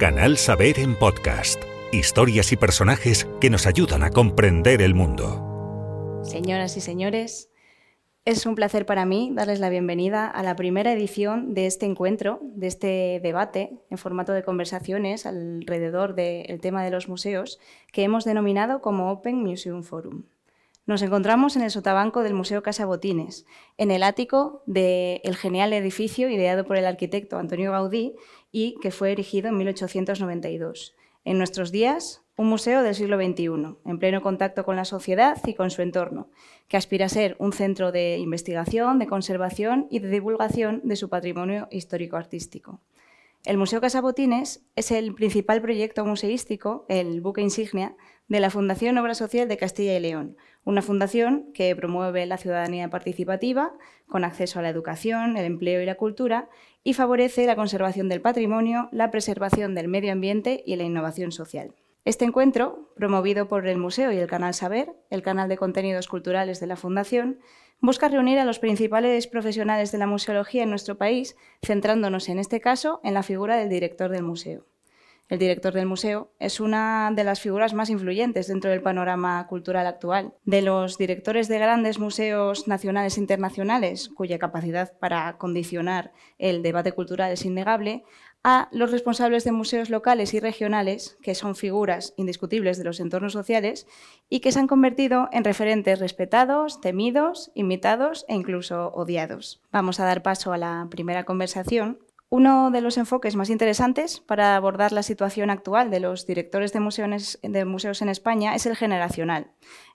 Canal Saber en podcast. Historias y personajes que nos ayudan a comprender el mundo. Señoras y señores, es un placer para mí darles la bienvenida a la primera edición de este encuentro, de este debate en formato de conversaciones alrededor del tema de los museos que hemos denominado como Open Museum Forum. Nos encontramos en el sotabanco del Museo Casa Botines, en el ático del genial edificio ideado por el arquitecto Antonio Gaudí y que fue erigido en 1892. En nuestros días, un museo del siglo XXI, en pleno contacto con la sociedad y con su entorno, que aspira a ser un centro de investigación, de conservación y de divulgación de su patrimonio histórico-artístico. El Museo Casabotines es el principal proyecto museístico, el buque insignia, de la Fundación Obra Social de Castilla y León, una fundación que promueve la ciudadanía participativa con acceso a la educación, el empleo y la cultura y favorece la conservación del patrimonio, la preservación del medio ambiente y la innovación social. Este encuentro, promovido por el Museo y el Canal Saber, el canal de contenidos culturales de la Fundación, busca reunir a los principales profesionales de la museología en nuestro país, centrándonos en este caso en la figura del director del museo. El director del museo es una de las figuras más influyentes dentro del panorama cultural actual. De los directores de grandes museos nacionales e internacionales, cuya capacidad para condicionar el debate cultural es innegable, a los responsables de museos locales y regionales, que son figuras indiscutibles de los entornos sociales y que se han convertido en referentes respetados, temidos, imitados e incluso odiados. Vamos a dar paso a la primera conversación uno de los enfoques más interesantes para abordar la situación actual de los directores de museos, en España es el generacional.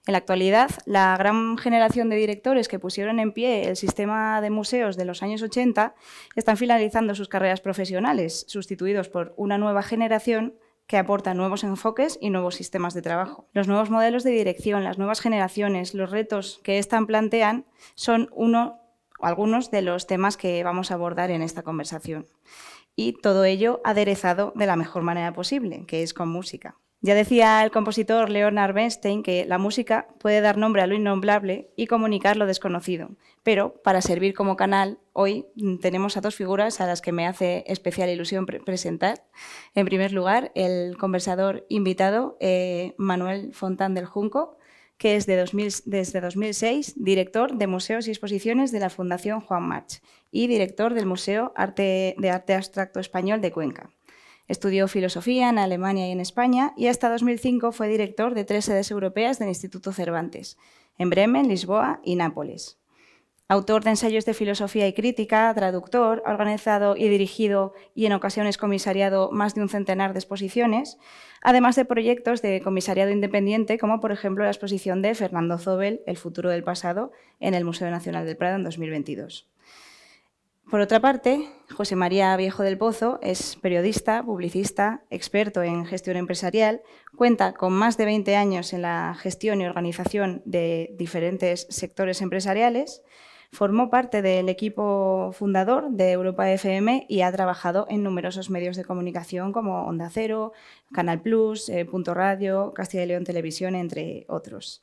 En la actualidad, la gran generación de directores que pusieron en pie el sistema de museos de los años 80 están finalizando sus carreras profesionales, sustituidos por una nueva generación que aporta nuevos enfoques y nuevos sistemas de trabajo. Los nuevos modelos de dirección, las nuevas generaciones, los retos que están plantean son uno algunos de los temas que vamos a abordar en esta conversación. Y todo ello aderezado de la mejor manera posible, que es con música. Ya decía el compositor Leonard Bernstein que la música puede dar nombre a lo innombrable y comunicar lo desconocido, pero para servir como canal, hoy tenemos a dos figuras a las que me hace especial ilusión presentar. En primer lugar, el conversador invitado, eh, Manuel Fontán del Junco, que es desde 2006 director de Museos y Exposiciones de la Fundación Juan March y director del Museo de Arte Abstracto Español de Cuenca. Estudió filosofía en Alemania y en España y hasta 2005 fue director de tres sedes europeas del Instituto Cervantes, en Bremen, Lisboa y Nápoles. Autor de ensayos de filosofía y crítica, traductor, ha organizado y dirigido y en ocasiones comisariado más de un centenar de exposiciones, además de proyectos de comisariado independiente, como por ejemplo la exposición de Fernando Zobel, El futuro del pasado, en el Museo Nacional del Prado en 2022. Por otra parte, José María Viejo del Pozo es periodista, publicista, experto en gestión empresarial, cuenta con más de 20 años en la gestión y organización de diferentes sectores empresariales, Formó parte del equipo fundador de Europa FM y ha trabajado en numerosos medios de comunicación como Onda Cero, Canal Plus, eh, Punto Radio, Castilla y León Televisión, entre otros.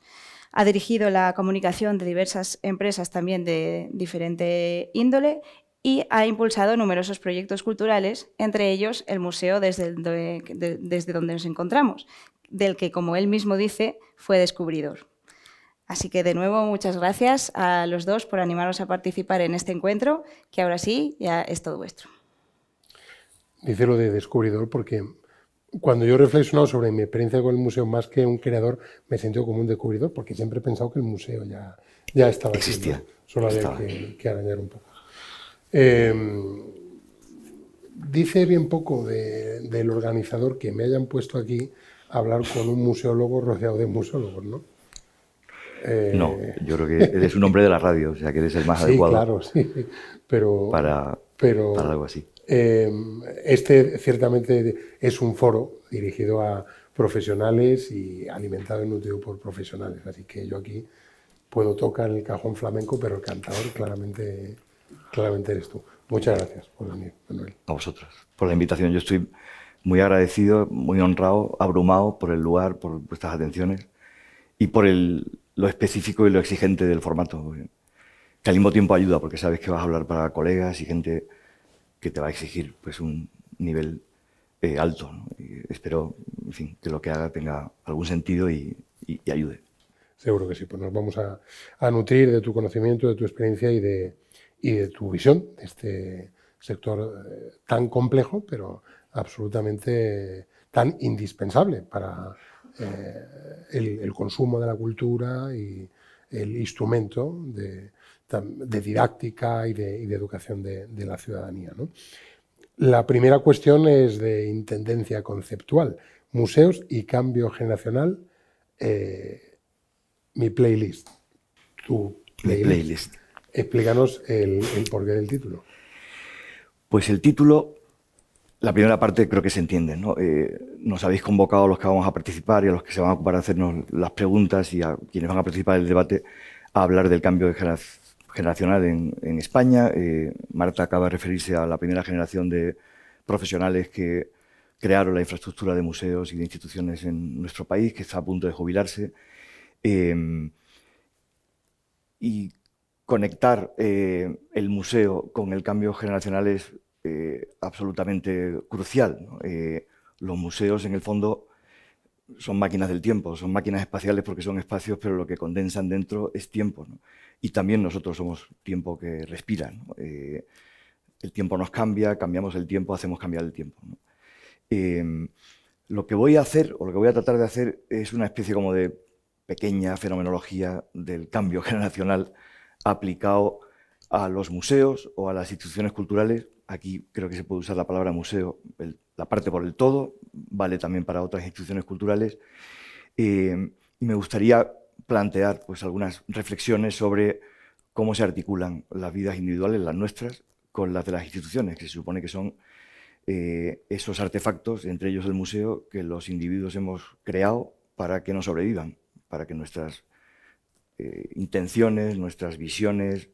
Ha dirigido la comunicación de diversas empresas también de diferente índole y ha impulsado numerosos proyectos culturales, entre ellos el museo desde, desde donde nos encontramos, del que, como él mismo dice, fue descubridor. Así que de nuevo muchas gracias a los dos por animaros a participar en este encuentro, que ahora sí ya es todo vuestro. Dice lo de descubridor porque cuando yo he reflexionado sobre mi experiencia con el museo más que un creador, me he sentido como un descubridor porque siempre he pensado que el museo ya, ya estaba Existía. Solo había que, arañar un poco. Em, dice bien poco del organizador que me hayan puesto aquí a hablar con un museólogo rodeado de museólogos, ¿no? No, eh, yo creo que eres un hombre de la radio, o sea que eres el más adecuado. Claro, sí, pero, para, pero, algo así. Eh, este ciertamente es un foro dirigido a profesionales y alimentado y nutrido por profesionales, así que yo aquí puedo tocar el cajón flamenco, pero el cantador claramente, claramente eres tú. Muchas gracias por venir, Manuel. A vosotros, por la invitación. Yo estoy muy agradecido, muy honrado, abrumado por el lugar, por vuestras atenciones y por el, lo específico y lo exigente del formato, que al mismo tiempo ayuda, porque sabes que vas a hablar para colegas y gente que te va a exigir pues, un nivel eh, alto. espero en fin, que lo que haga tenga algún sentido y, ayude. Seguro que sí, pues nos vamos a, nutrir de tu conocimiento, de tu experiencia y de, tu visión de este sector eh, tan complejo, pero absolutamente tan indispensable para eh, el, consumo de la cultura y el instrumento de, didáctica y de, educación de, la ciudadanía. La primera cuestión es de intendencia conceptual, museos y cambio generacional. Eh, mi playlist, tu playlist. Explícanos el, porqué del título. Pues el título, la primera parte creo que se entiende. ¿no? Eh, nos habéis convocado a los que vamos a participar y a los que se van a ocupar de hacernos las preguntas y a quienes van a participar en el debate a hablar del cambio generacional en, España. Eh, Marta acaba de referirse a la primera generación de profesionales que crearon la infraestructura de museos y de instituciones en nuestro país, que está a punto de jubilarse. Eh, y conectar el museo con el cambio generacional es eh, absolutamente crucial. Eh, los museos, en el fondo, son máquinas del tiempo, son máquinas espaciales porque son espacios, pero lo que condensan dentro es tiempo. Y también nosotros somos tiempo que respira. el tiempo nos cambia, cambiamos el tiempo, hacemos cambiar el tiempo. lo que voy a hacer, o lo que voy a tratar de hacer, es una especie como de pequeña fenomenología del cambio generacional aplicado a los museos o a las instituciones culturales. Aquí creo que se puede usar la palabra museo, la parte por el todo, vale también para otras instituciones culturales. Eh, y me gustaría plantear pues, algunas reflexiones sobre cómo se articulan las vidas individuales, las nuestras, con las de las instituciones, que se supone que son eh, esos artefactos, entre ellos el museo, que los individuos hemos creado para que nos sobrevivan, para que nuestras eh, intenciones, nuestras visiones,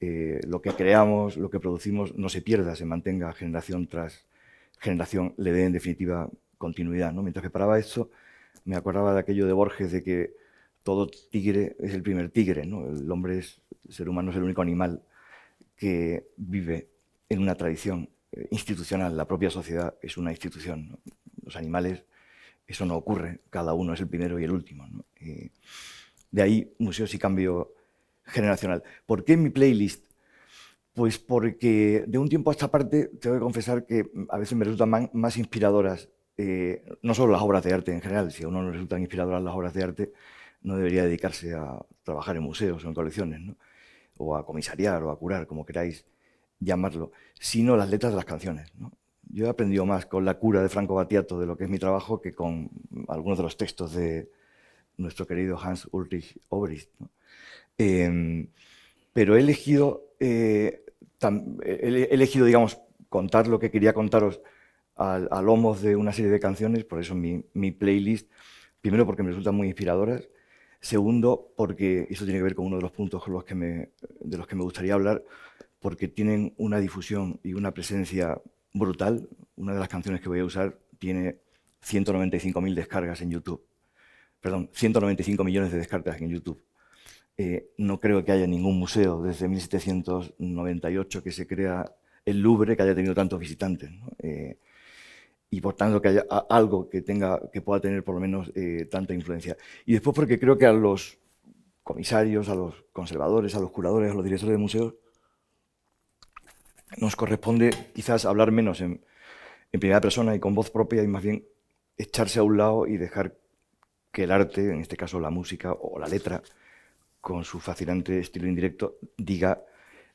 eh, lo que creamos, lo que producimos, no se pierda, se mantenga generación tras generación, le dé en definitiva continuidad. ¿no? Mientras que paraba esto, me acordaba de aquello de Borges, de que todo tigre es el primer tigre. El hombre es, el ser humano es el único animal que vive en una tradición eh, institucional. La propia sociedad es una institución. Los animales, eso no ocurre. Cada uno es el primero y el último. ¿no? De ahí museos y cambio generacional. ¿Por qué mi playlist? Pues porque de un tiempo a esta parte tengo que confesar que a veces me resultan más inspiradoras, eh, no solo las obras de arte en general, si a uno no le resultan inspiradoras las obras de arte, no debería dedicarse a trabajar en museos o en colecciones, o a comisariar o a curar, como queráis llamarlo, sino las letras de las canciones. Yo he aprendido más con la cura de Franco Battiato de lo que es mi trabajo que con algunos de los textos de, nuestro querido Hans Ulrich Obrist. Em, pero he elegido, eh, he elegido, digamos, contar lo que quería contaros al, a lomos de una serie de canciones, por eso mi, mi, playlist. Primero, porque me resultan muy inspiradoras. Segundo, porque eso tiene que ver con uno de los puntos de los que me gustaría hablar, porque tienen una difusión y una presencia brutal. Una de las canciones que voy a usar tiene 195.000 descargas en YouTube perdón, 195 millones de descargas en YouTube. Eh, no creo que haya ningún museo desde 1798 que se crea el Louvre que haya tenido tantos visitantes. Eh, y por tanto que haya algo que, tenga, que pueda tener por lo menos eh, tanta influencia. Y después porque creo que a los comisarios, a los conservadores, a los curadores, a los directores de museos, nos corresponde quizás hablar menos en, en primera persona y con voz propia y más bien echarse a un lado y dejar que el arte, en este caso la música o la letra, con su fascinante estilo indirecto, diga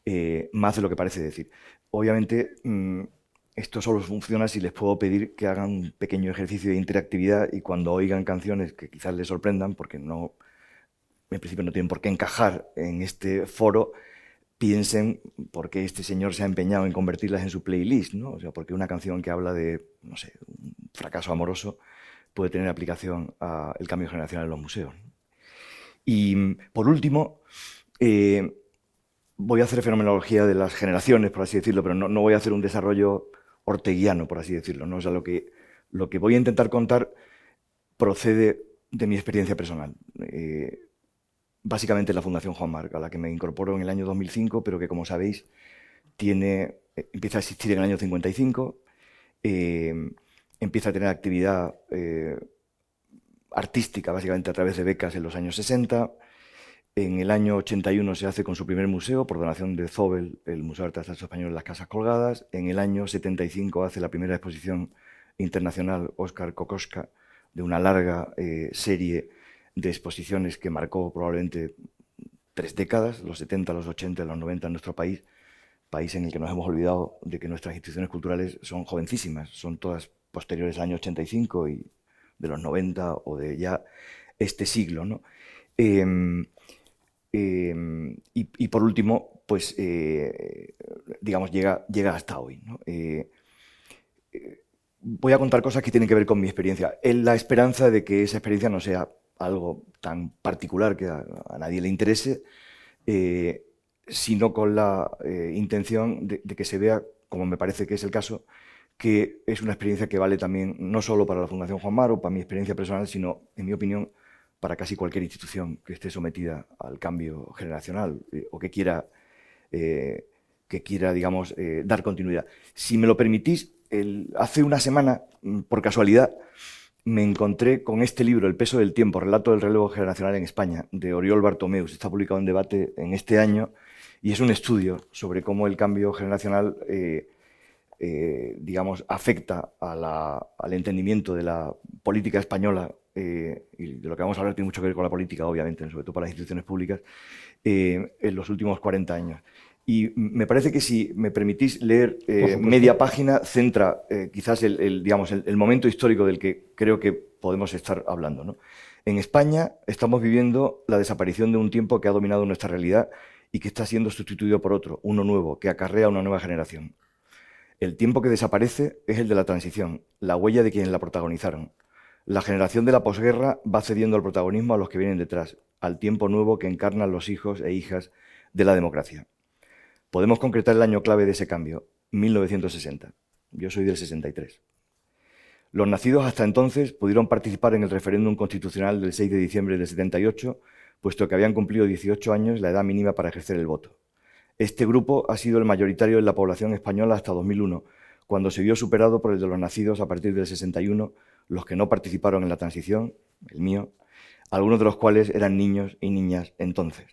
eh, más de lo que parece decir. Obviamente, mm, esto solo funciona si les puedo pedir que hagan un pequeño ejercicio de interactividad y cuando oigan canciones que quizás les sorprendan, porque no, en principio no tienen por qué encajar en este foro, piensen por qué este señor se ha empeñado en convertirlas en su playlist, ¿no? O sea, porque una canción que habla de, no sé, un fracaso amoroso, puede tener aplicación al cambio generacional en los museos. Y por último, eh, voy a hacer fenomenología de las generaciones, por así decirlo, pero no, voy a hacer un desarrollo orteguiano, por así decirlo. ¿no? O lo que, lo que voy a intentar contar procede de mi experiencia personal. Eh, básicamente la Fundación Juan Marc, a la que me incorporo en el año 2005, pero que, como sabéis, tiene, eh, empieza a existir en el año 55 empieza a tener actividad artística, básicamente a través de becas en los años 60. En el año 81 se hace con su primer museo, por donación de Zobel, el Museo de Arte Español en las Casas Colgadas. En el año 75 hace la primera exposición internacional Oscar Kokoschka, de una larga eh, serie de exposiciones que marcó probablemente tres décadas, los 70, los 80, los 90 en nuestro país, país en el que nos hemos olvidado de que nuestras instituciones culturales son jovencísimas, son todas posteriores al año 85 y de los 90 o de ya este siglo. ¿no? Em, em, y, por último, pues, eh, digamos, llega, llega hasta hoy. Eh, eh, voy a contar cosas que tienen que ver con mi experiencia, en la esperanza de que esa experiencia no sea algo tan particular que a, nadie le interese, sino con la intención de, que se vea, como me parece que es el caso, que es una experiencia que vale también no solo para la Fundación Juan Mar o para mi experiencia personal, sino, en mi opinión, para casi cualquier institución que esté sometida al cambio generacional eh, o que quiera, eh, que quiera digamos, eh, dar continuidad. Si me lo permitís, hace una semana, mm, por casualidad, me encontré con este libro, El peso del tiempo, Relato del relevo generacional en España, de Oriol Bartomeus. Está publicado en debate en este año y es un estudio sobre cómo el cambio generacional digamos, afecta al entendimiento de la política española, eh, y de lo que vamos a hablar tiene mucho que ver con la política, obviamente, sobre todo para las instituciones públicas, eh, en los últimos 40 años. Y me parece que si me permitís leer media página, centra quizás el, digamos, el, momento histórico del que creo que podemos estar hablando. En España estamos viviendo la desaparición de un tiempo que ha dominado nuestra realidad y que está siendo sustituido por otro, uno nuevo, que acarrea una nueva generación. El tiempo que desaparece es el de la transición, la huella de quienes la protagonizaron. La generación de la posguerra va cediendo el protagonismo a los que vienen detrás, al tiempo nuevo que encarnan los hijos e hijas de la democracia. Podemos concretar el año clave de ese cambio, 1960. Yo soy del 63. Los nacidos hasta entonces pudieron participar en el referéndum constitucional del 6 de diciembre del 78, puesto que habían cumplido 18 años la edad mínima para ejercer el voto. Este grupo ha sido el mayoritario en la población española hasta 2001, cuando se vio superado por el de los nacidos a partir del 61, los que no participaron en la transición, el mío, algunos de los cuales eran niños y niñas entonces.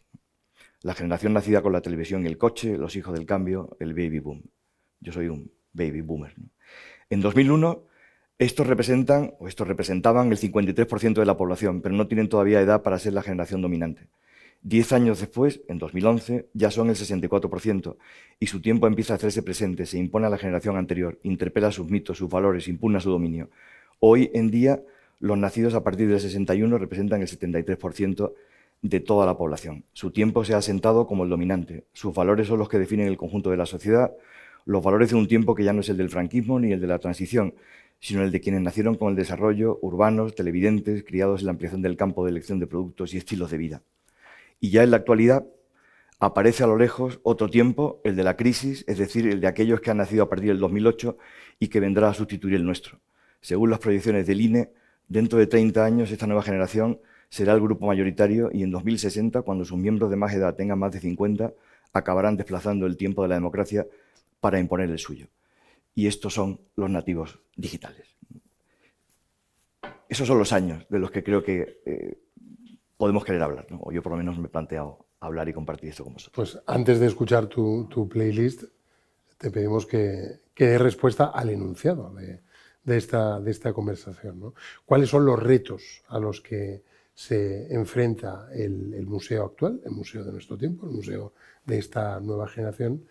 La generación nacida con la televisión y el coche, los hijos del cambio, el baby boom. Yo soy un baby boomer. En 2001, estos representan, o estos representaban el 53% de la población, pero no tienen todavía edad para ser la generación dominante. Diez años después, en 2011, ya son el 64% y su tiempo empieza a hacerse presente, se impone a la generación anterior, interpela sus mitos, sus valores, impugna su dominio. Hoy en día, los nacidos a partir del 61 representan el 73% de toda la población. Su tiempo se ha asentado como el dominante. Sus valores son los que definen el conjunto de la sociedad, los valores de un tiempo que ya no es el del franquismo ni el de la transición, sino el de quienes nacieron con el desarrollo, urbanos, televidentes, criados en la ampliación del campo de elección de productos y estilos de vida. Y ya en la actualidad aparece a lo lejos otro tiempo, el de la crisis, es decir, el de aquellos que han nacido a partir del 2008 y que vendrá a sustituir el nuestro. Según las proyecciones del INE, dentro de 30 años esta nueva generación será el grupo mayoritario y en 2060, cuando sus miembros de más edad tengan más de 50, acabarán desplazando el tiempo de la democracia para imponer el suyo. Y estos son los nativos digitales. Esos son los años de los que creo que eh, podemos querer hablar, o yo por lo menos me he planteado hablar y compartir esto con vosotros. Pues antes de escuchar tu, playlist, te pedimos que, que dé respuesta al enunciado de, esta, de esta conversación. ¿Cuáles son los retos a los que se enfrenta el, el, museo actual, el museo de nuestro tiempo, el museo de esta nueva generación?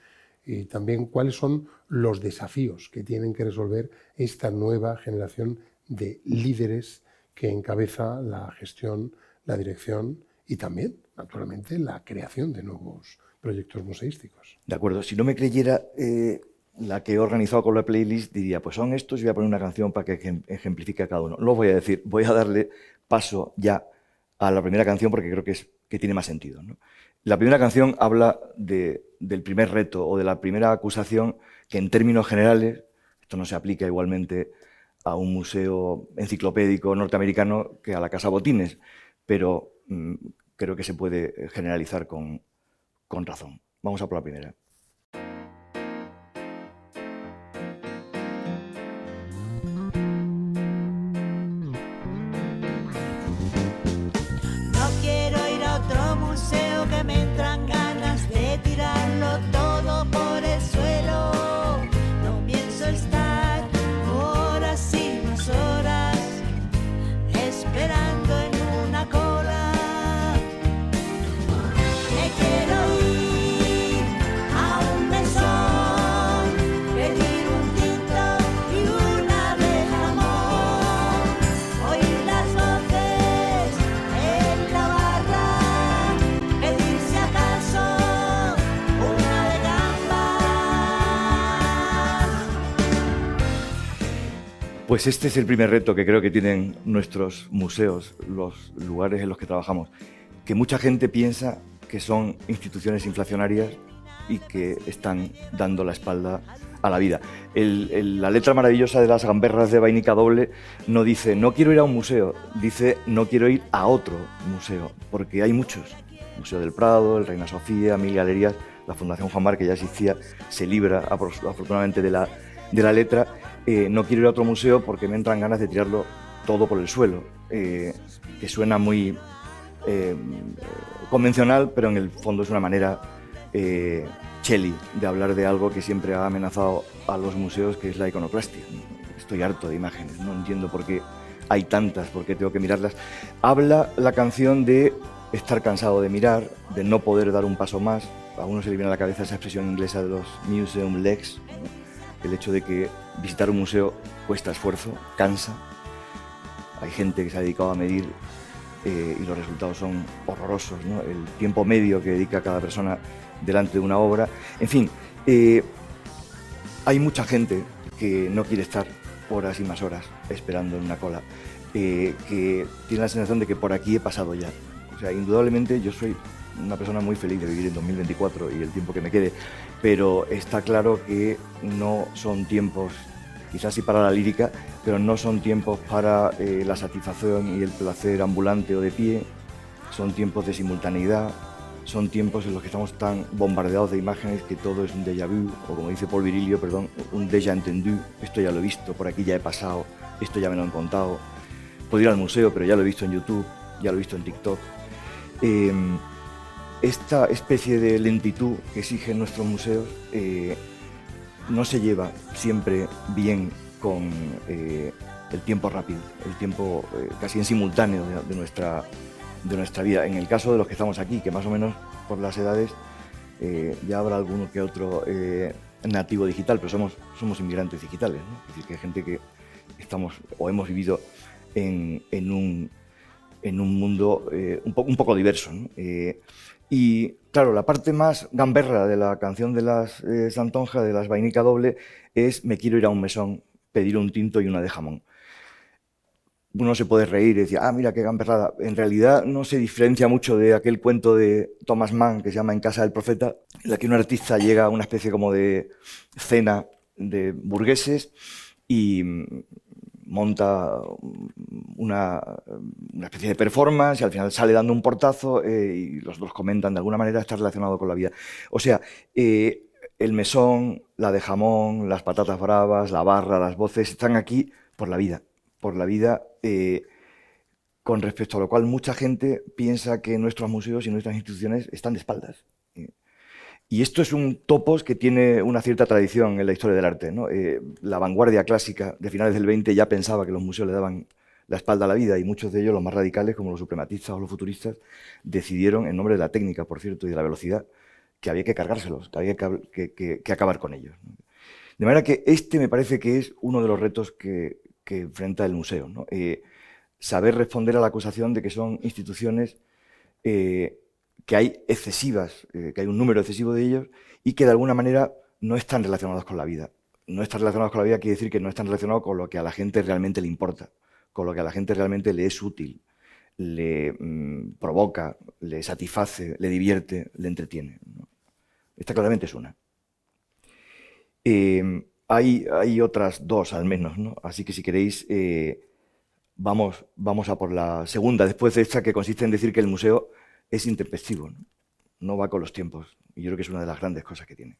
Y también cuáles son los desafíos que tienen que resolver esta nueva generación de líderes que encabeza la gestión la dirección y también, naturalmente, la creación de nuevos proyectos museísticos. De acuerdo, si no me creyera eh, la que he organizado con la playlist, diría, pues son estos voy a poner una canción para que ejemplifique a cada uno. No lo voy a decir, voy a darle paso ya a la primera canción porque creo que, es, que tiene más sentido. La primera canción habla del primer reto o de la primera acusación que en términos generales, esto no se aplica igualmente a un museo enciclopédico norteamericano que a la Casa Botines, pero mm, creo que se puede eh, generalizar con, con razón. Vamos a por la primera. Pues este es el primer reto que creo que tienen nuestros museos, los lugares en los que trabajamos, que mucha gente piensa que son instituciones inflacionarias y que están dando la espalda a la vida. la letra maravillosa de las gamberras de Vainica Doble no dice no quiero ir a un museo, dice no quiero ir a otro museo, porque hay muchos. Museo del Prado, el Reina Sofía, mil galerías, la Fundación Juan Mar, que ya existía, se libra afortunadamente de la, de la letra. Eh, no quiero ir a otro museo porque me entran ganas de tirarlo todo por el suelo, eh, que suena muy eh, convencional, pero en el fondo es una manera eh, de hablar de algo que siempre ha amenazado a los museos, que es la iconoclastia. Estoy harto de imágenes, no entiendo por qué hay tantas, por qué tengo que mirarlas. Habla la canción de estar cansado de mirar, de no poder dar un paso más. A uno se le viene a la cabeza esa expresión inglesa de los museum legs, el hecho de que visitar un museo cuesta esfuerzo, cansa. Hay gente que se ha dedicado a medir eh, y los resultados son horrorosos. El tiempo medio que dedica cada persona delante de una obra. En fin, eh, hay mucha gente que no quiere estar horas y más horas esperando en una cola, eh, que tiene la sensación de que por aquí he pasado ya. O sea, indudablemente yo soy una persona muy feliz de vivir en 2024 y el tiempo que me quede, pero está claro que no son tiempos, quizás sí para la lírica, pero no son tiempos para eh, la satisfacción y el placer ambulante o de pie, son tiempos de simultaneidad, son tiempos en los que estamos tan bombardeados de imágenes que todo es un déjà vu, o como dice Paul Virilio, perdón, un déjà entendu, esto ya lo he visto, por aquí ya he pasado, esto ya me lo han contado, puedo ir al museo, pero ya lo he visto en YouTube, ya lo he visto en TikTok. Em, esta especie de lentitud que exigen nuestros museos eh, no se lleva siempre bien con eh, el tiempo rápido, el tiempo eh, casi en simultáneo de nuestra de nuestra vida. En el caso de los que estamos aquí, que más o menos por las edades ya habrá alguno que otro nativo digital, pero somos, somos inmigrantes digitales, es decir, que hay gente que estamos o hemos vivido en, en, un, en un, mundo un, poco, un poco diverso. Y claro, la parte más gamberra de la canción de las Santonja, de las Vainica Doble, es me quiero ir a un mesón, pedir un tinto y una de jamón uno se puede reír y decir, ah, mira qué gamberrada. En realidad no se diferencia mucho de aquel cuento de Thomas Mann que se llama En casa del profeta, en la que un artista llega a una especie como de cena de burgueses y monta una, especie de performance y al final sale dando un portazo eh, y los dos comentan de alguna manera está relacionado con la vida. O sea, eh, el mesón, la de jamón, las patatas bravas, la barra, las voces están aquí por la vida por la vida, eh, con respecto a lo cual mucha gente piensa que nuestros museos y nuestras instituciones están de espaldas. Y esto es un topos que tiene una cierta tradición en la historia del arte. Eh, la vanguardia clásica de finales del 20 ya pensaba que los museos le daban la espalda a la vida y muchos de ellos, los más radicales, como los suprematistas o los futuristas, decidieron, en nombre de la técnica, por cierto, y de la velocidad, que había que cargárselos, que había que, acabar con ellos. De manera que este me parece que es uno de los retos que, enfrenta el museo. ¿no? Eh, saber responder a la acusación de que son instituciones eh, que hay excesivas, eh, que hay un número excesivo de ellos y que de alguna manera no están relacionados con la vida. No están relacionados con la vida quiere decir que no están relacionados con lo que a la gente realmente le importa, con lo que a la gente realmente le es útil, le mm, provoca, le satisface, le divierte, le entretiene. Esta claramente es una. Hay, hay otras dos al menos, ¿no? Así que si queréis, eh, vamos, vamos a por la segunda, después de esta, que consiste en decir que el museo es intempestivo, ¿no? no va con los tiempos. Y yo creo que es una de las grandes cosas que tiene.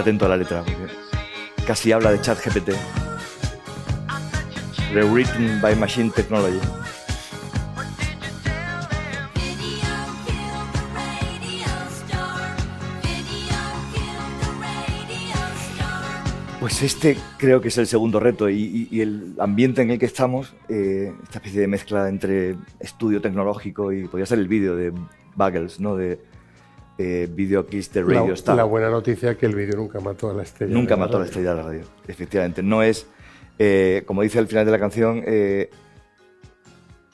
atento a la letra, porque casi habla de ChatGPT. Rewritten by Machine Technology. Pues este creo que es el segundo reto y, el ambiente en el que estamos, eh, esta especie de mezcla entre estudio tecnológico y podría ser el vídeo de Buggles, ¿no? Eh, Video Kiss de Radio la, Star. La buena noticia es que el vídeo nunca mató a la estrella. Nunca mató a la estrella de la radio, efectivamente. No es, eh, como dice al final de la canción, eh,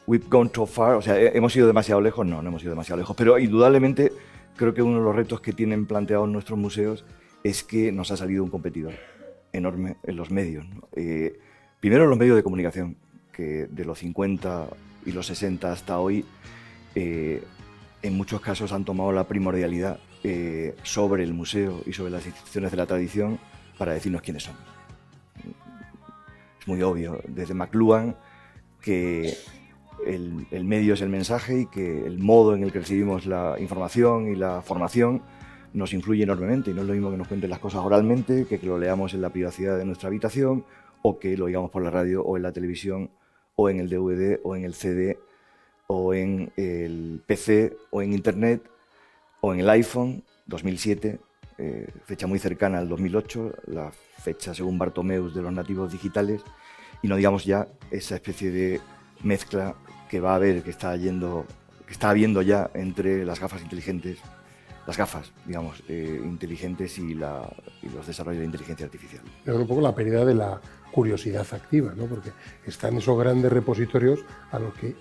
We've gone too far, o sea, hemos ido demasiado lejos. No, no hemos ido demasiado lejos, pero indudablemente creo que uno de los retos que tienen planteados nuestros museos es que nos ha salido un competidor enorme en los medios. Primero los medios de comunicación, que de los 50 y los 60 hasta hoy, eh, en muchos casos han tomado la primordialidad eh, sobre el museo y sobre las instituciones de la tradición para decirnos quiénes son. Es muy obvio, desde McLuhan, que el, medio es el mensaje y que el modo en el que recibimos la información y la formación nos influye enormemente y no es lo mismo que nos cuenten las cosas oralmente que que lo leamos en la privacidad de nuestra habitación o que lo oigamos por la radio o en la televisión o en el DVD o en el CD o en el PC o en Internet o en el iPhone 2007, eh, fecha muy cercana al 2008, la fecha según Bartomeus de los nativos digitales y no digamos ya esa especie de mezcla que va a haber, que está yendo, que está habiendo ya entre las gafas inteligentes las gafas, digamos, eh, inteligentes y, los desarrollos de inteligencia artificial. Es un poco la pérdida de la curiosidad activa, ¿no? porque están esos grandes repositorios a los que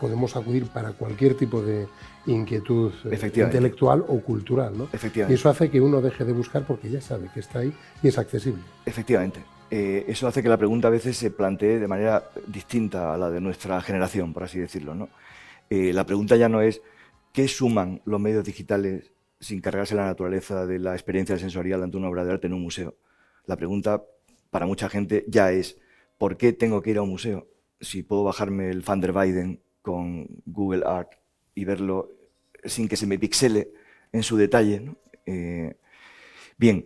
podemos acudir para cualquier tipo de inquietud eh, intelectual o cultural. ¿no? Y eso hace que uno deje de buscar porque ya sabe que está ahí y es accesible. Efectivamente. Eh, eso hace que la pregunta a veces se plantee de manera distinta a la de nuestra generación, por así decirlo. ¿no? la pregunta ya no es qué suman los medios digitales sin cargarse la naturaleza de la experiencia sensorial ante una obra de arte en un museo. La pregunta para mucha gente ya es, ¿por qué tengo que ir a un museo si puedo bajarme el Van der Weyden con Google Art y verlo sin que se me pixele en su detalle? Eh, bien,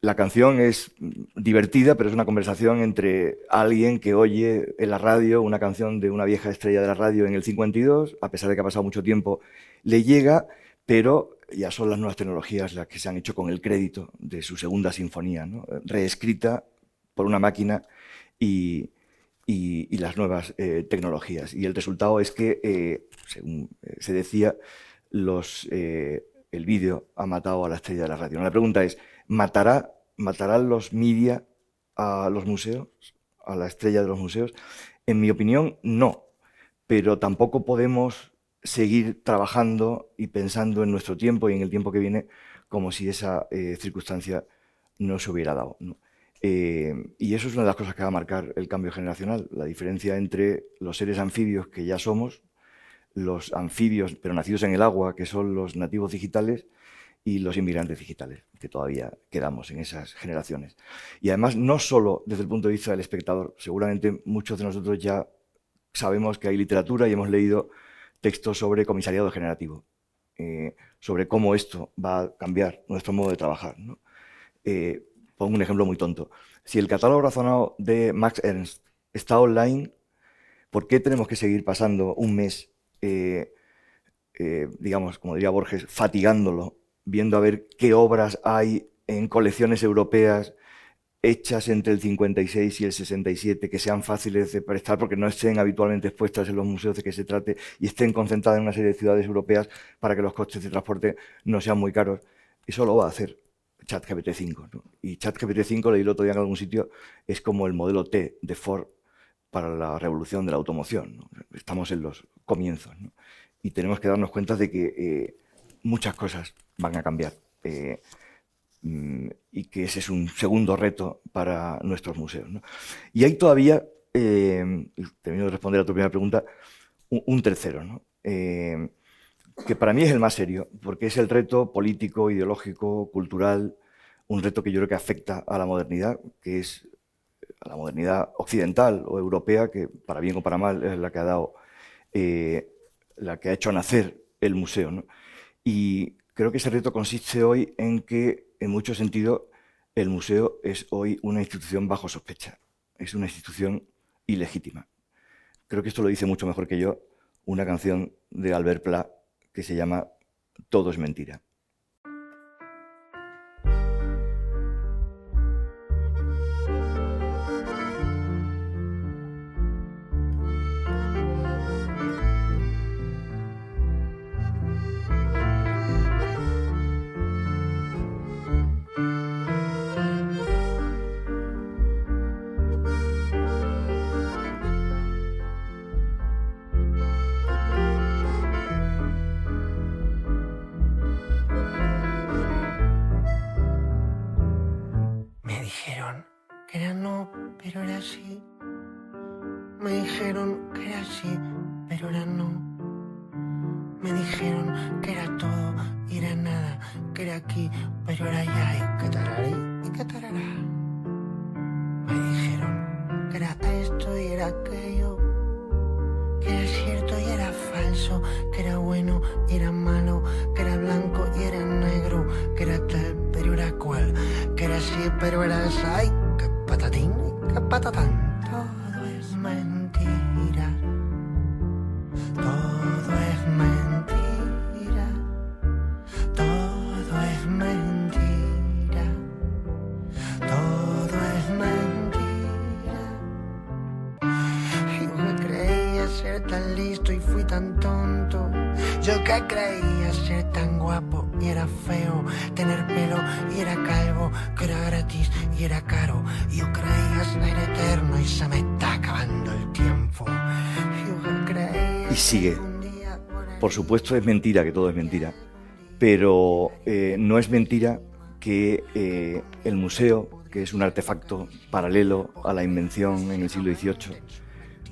la canción es divertida, pero es una conversación entre alguien que oye en la radio una canción de una vieja estrella de la radio en el 52, a pesar de que ha pasado mucho tiempo, le llega, pero ya son las nuevas tecnologías las que se han hecho con el crédito de su segunda sinfonía, reescrita por una máquina y, las nuevas eh, tecnologías. Y el resultado es que, eh, según eh, se decía, los, el vídeo ha matado a la estrella de la radio. La pregunta es, ¿matará, ¿matarán los media a los museos, a la estrella de los museos? En mi opinión, no. Pero tampoco podemos seguir trabajando y pensando en nuestro tiempo y en el tiempo que viene como si esa circunstancia no se hubiera dado. Eh, y eso es una de las cosas que va a marcar el cambio generacional, la diferencia entre los seres anfibios que ya somos, los anfibios pero nacidos en el agua, que son los nativos digitales, y los inmigrantes digitales, que todavía quedamos en esas generaciones. Y además, no solo desde el punto de vista del espectador, seguramente muchos de nosotros ya sabemos que hay literatura y hemos leído textos sobre comisariado generativo, eh, sobre cómo esto va a cambiar nuestro modo de trabajar. Eh, pongo un ejemplo muy tonto. Si el catálogo razonado de Max Ernst está online, ¿por qué tenemos que seguir pasando un mes, eh, digamos, como diría Borges, fatigándolo, viendo a ver qué obras hay en colecciones europeas hechas entre el 56 y el 67 que sean fáciles de prestar porque no estén habitualmente expuestas en los museos de que se trate y estén concentradas en una serie de ciudades europeas para que los costes de transporte no sean muy caros. Eso lo va a hacer ChatGPT 5. Y ChatGPT 5, leí el otro día en algún sitio, es como el modelo T de Ford para la revolución de la automoción. Estamos en los comienzos y tenemos que darnos cuenta de que eh, muchas cosas van a cambiar. Eh, Mm, y que ese es un segundo reto para nuestros museos. Y hay todavía, eh, termino de responder a tu primera pregunta, un, tercero, eh, que para mí es el más serio, porque es el reto político, ideológico, cultural, un reto que yo creo que afecta a la modernidad, que es a la modernidad occidental o europea, que para bien o para mal es la que ha dado, eh, la que ha hecho nacer el museo. Y creo que ese reto consiste hoy en que en mucho sentido, el museo es hoy una institución bajo sospecha, es una institución ilegítima. Creo que esto lo dice mucho mejor que yo una canción de Albert Pla que se llama Todo es mentira. Supuesto es mentira, que todo es mentira, pero eh, no es mentira que eh, el museo, que es un artefacto paralelo a la invención en el siglo XVIII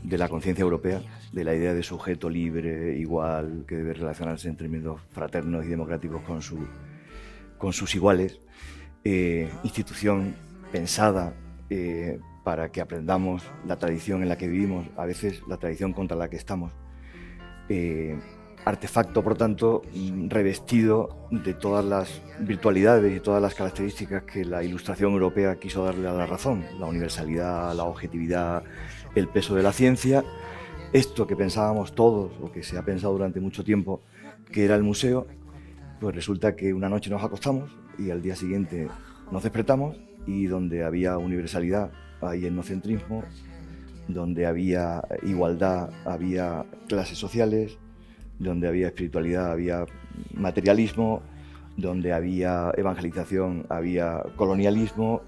de la conciencia europea, de la idea de sujeto libre, igual, que debe relacionarse en términos fraternos y democráticos con, su, con sus iguales, eh, institución pensada para que aprendamos la tradición en la que vivimos, a veces la tradición contra la que estamos, artefacto, por tanto, revestido de todas las virtualidades y todas las características que la ilustración europea quiso darle a la razón, la universalidad, la objetividad, el peso de la ciencia, esto que pensábamos todos, o que se ha pensado durante mucho tiempo, que era el museo, pues resulta que una noche nos acostamos y al día siguiente nos despertamos y donde había universalidad hay etnocentrismo, donde había igualdad había clases sociales, donde había espiritualidad había materialismo, donde había evangelización había colonialismo,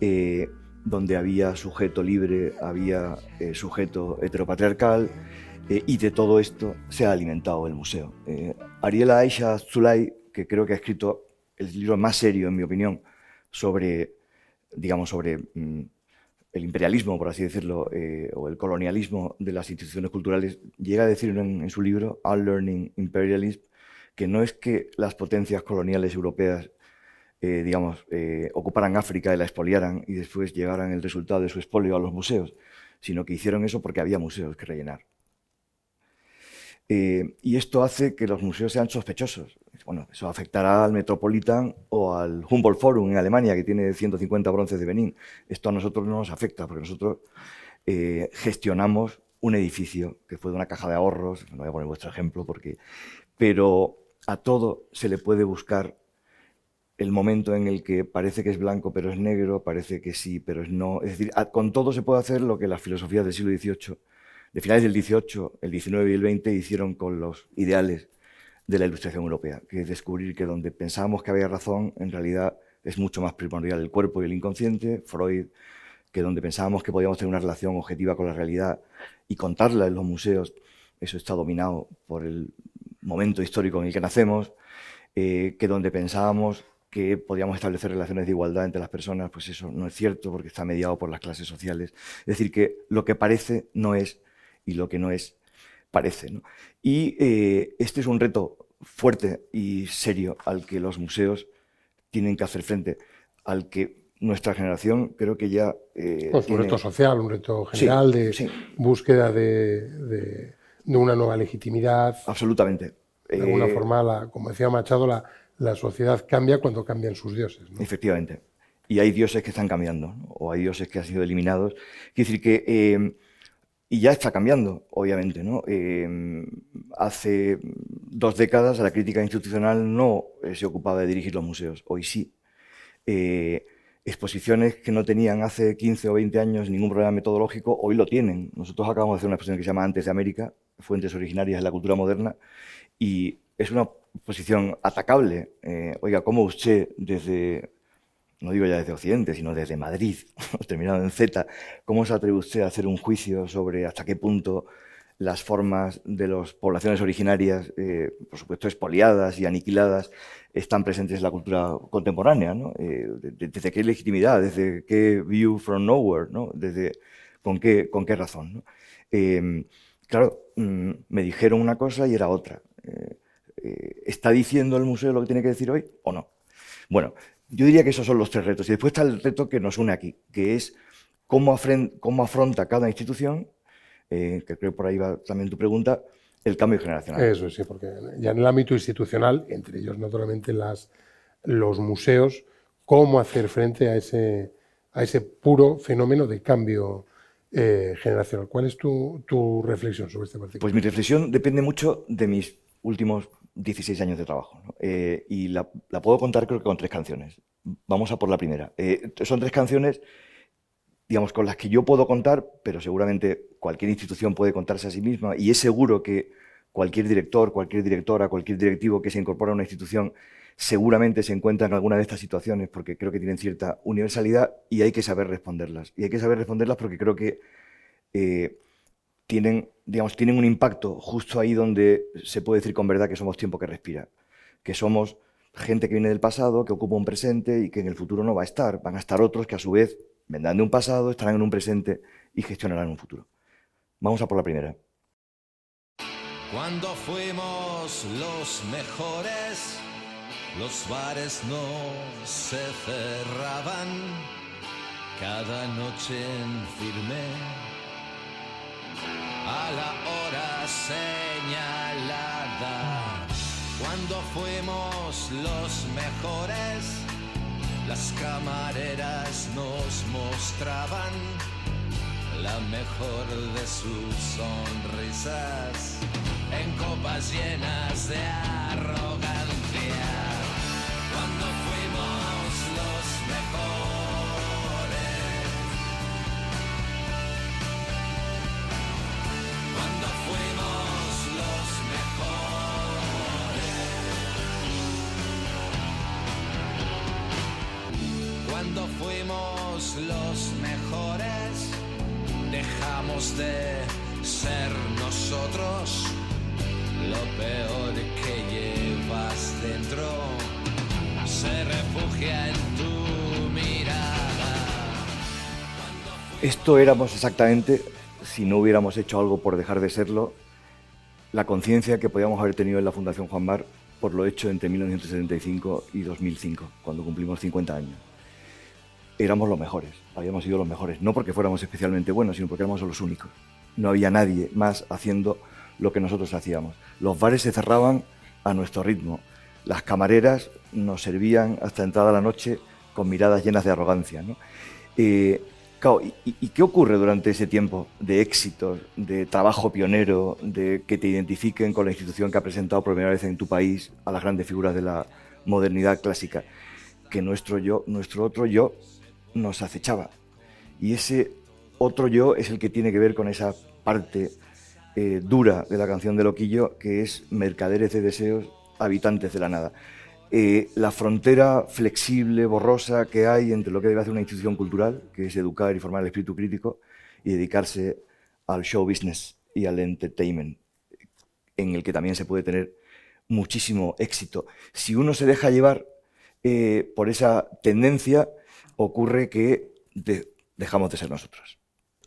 eh, donde había sujeto libre había eh, sujeto heteropatriarcal, eh, y de todo esto se ha alimentado el museo. Ariela Aisha Zulay, que creo que ha escrito el libro más serio, en mi opinión, sobre, digamos, sobre mm, el imperialismo, por así decirlo, eh, o el colonialismo de las instituciones culturales, llega a decir en, su libro, Unlearning Imperialism, que no es que las potencias coloniales europeas, eh, digamos, eh, ocuparan África y la expoliaran y después llegaran el resultado de su expolio a los museos, sino que hicieron eso porque había museos que rellenar. Y esto hace que los museos sean sospechosos. Bueno, eso afectará al Metropolitan o al Humboldt Forum en Alemania, que tiene 150 bronces de Benín. Esto a nosotros no nos afecta, porque nosotros eh, gestionamos un edificio que fue de una caja de ahorros, no voy a poner vuestro ejemplo, porque, pero a todo se le puede buscar el momento en el que parece que es blanco pero es negro, parece que sí pero es no. Es decir, con todo se puede hacer lo que las filosofías del siglo XVIII, de finales del XVIII, el XIX y el XX hicieron con los ideales de la ilustración europea, que es descubrir que donde pensábamos que había razón, en realidad es mucho más primordial el cuerpo y el inconsciente, Freud, que donde pensábamos que podíamos tener una relación objetiva con la realidad y contarla en los museos, eso está dominado por el momento histórico en el que nacemos, eh, que donde pensábamos que podíamos establecer relaciones de igualdad entre las personas, pues eso no es cierto porque está mediado por las clases sociales. Es decir, que lo que parece no es y lo que no es parece. ¿no? Y eh, este es un reto fuerte y serio al que los museos tienen que hacer frente, al que nuestra generación creo que ya... eh, Pues un reto social, un reto Sí, general de sí. búsqueda de, de- de una nueva legitimidad. Absolutamente. De alguna Eh, forma, la- como decía Machado, la, la sociedad cambia cuando cambian sus dioses. ¿no? Efectivamente. Y hay dioses que están cambiando, ¿no? o hay dioses que han sido eliminados. Quiere decir que, eh, y ya está cambiando, obviamente, ¿no? Eh, hace dos décadas la crítica institucional no eh, se ocupaba de dirigir los museos, hoy sí. Eh, exposiciones que no tenían hace 15 o 20 años ningún problema metodológico, hoy lo tienen. Nosotros acabamos de hacer una exposición que se llama Antes de América, Fuentes originarias de la cultura moderna, y es una posición atacable. Eh, oiga, ¿cómo usted desde, no digo ya desde Occidente, sino desde Madrid, terminado en Z, cómo se atreve usted a hacer un juicio sobre hasta qué punto las formas de las poblaciones originarias, eh, por supuesto expoliadas y aniquiladas, están presentes en la cultura contemporánea. Eh, desde qué legitimidad, desde qué view from nowhere, ¿no? desde con qué, con qué razón. Em, claro, mm, me dijeron una cosa y era otra. Eh, eh, ¿Está diciendo el museo lo que tiene que decir hoy o no? Bueno, yo diría que esos son los tres retos. Y después está el reto que nos une aquí, que es cómo, cómo afronta cada institución, que creo por ahí va también tu pregunta, el cambio generacional. Eso sí, porque ya en el ámbito institucional, entre ellos naturalmente las, los museos, cómo hacer frente a ese, a ese puro fenómeno de cambio eh, generacional. ¿Cuál es tu, tu, reflexión sobre este particular? Pues mi reflexión depende mucho de mis últimos 16 años de trabajo. Eh, y la, puedo contar creo que con tres canciones. Vamos a por la primera. Eh, son tres canciones digamos, con las que yo puedo contar, pero seguramente cualquier institución puede contarse a sí misma y es seguro que cualquier director, cualquier directora, cualquier directivo que se incorpora a una institución seguramente se encuentra en alguna de estas situaciones porque creo que tienen cierta universalidad y hay que saber responderlas. Y hay que saber responderlas porque creo que eh, tienen, digamos, tienen un impacto justo ahí donde se puede decir con verdad que somos tiempo que respira, que somos gente que viene del pasado, que ocupa un presente y que en el futuro no va a estar. Van a estar otros que a su vez vendrán de un pasado, estarán en un presente y gestionarán un futuro. Vamos a por la primera. Cuando fuimos los mejores, los bares no se cerraban cada noche en firme a la hora señalada. Cuando fuimos los mejores, las camareras nos mostraban la mejor de sus sonrisas en copas llenas de arrogancia. Los mejores dejamos de ser nosotros. Lo peor que llevas dentro se refugia en tu mirada. Esto éramos exactamente, si no hubiéramos hecho algo por dejar de serlo, la conciencia que podíamos haber tenido en la Fundación Juan Mar por lo hecho entre 1975 y 2005, cuando cumplimos 50 años éramos los mejores, habíamos sido los mejores, no porque fuéramos especialmente buenos, sino porque éramos los únicos. No había nadie más haciendo lo que nosotros hacíamos. Los bares se cerraban a nuestro ritmo, las camareras nos servían hasta entrada la noche con miradas llenas de arrogancia. Eh, ¿y, qué ocurre durante ese tiempo de éxitos, de trabajo pionero, de que te identifiquen con la institución que ha presentado por primera vez en tu país a las grandes figuras de la modernidad clásica? Que nuestro yo, nuestro otro yo, nos acechaba. Y ese otro yo es el que tiene que ver con esa parte eh, dura de la canción de Loquillo, que es mercaderes de deseos, habitantes de la nada. Eh, la frontera flexible, borrosa que hay entre lo que debe hacer una institución cultural, que es educar y formar el espíritu crítico, y dedicarse al show business y al entertainment, en el que también se puede tener muchísimo éxito. Si uno se deja llevar eh, por esa tendencia, ocurre que dejamos de ser nosotros.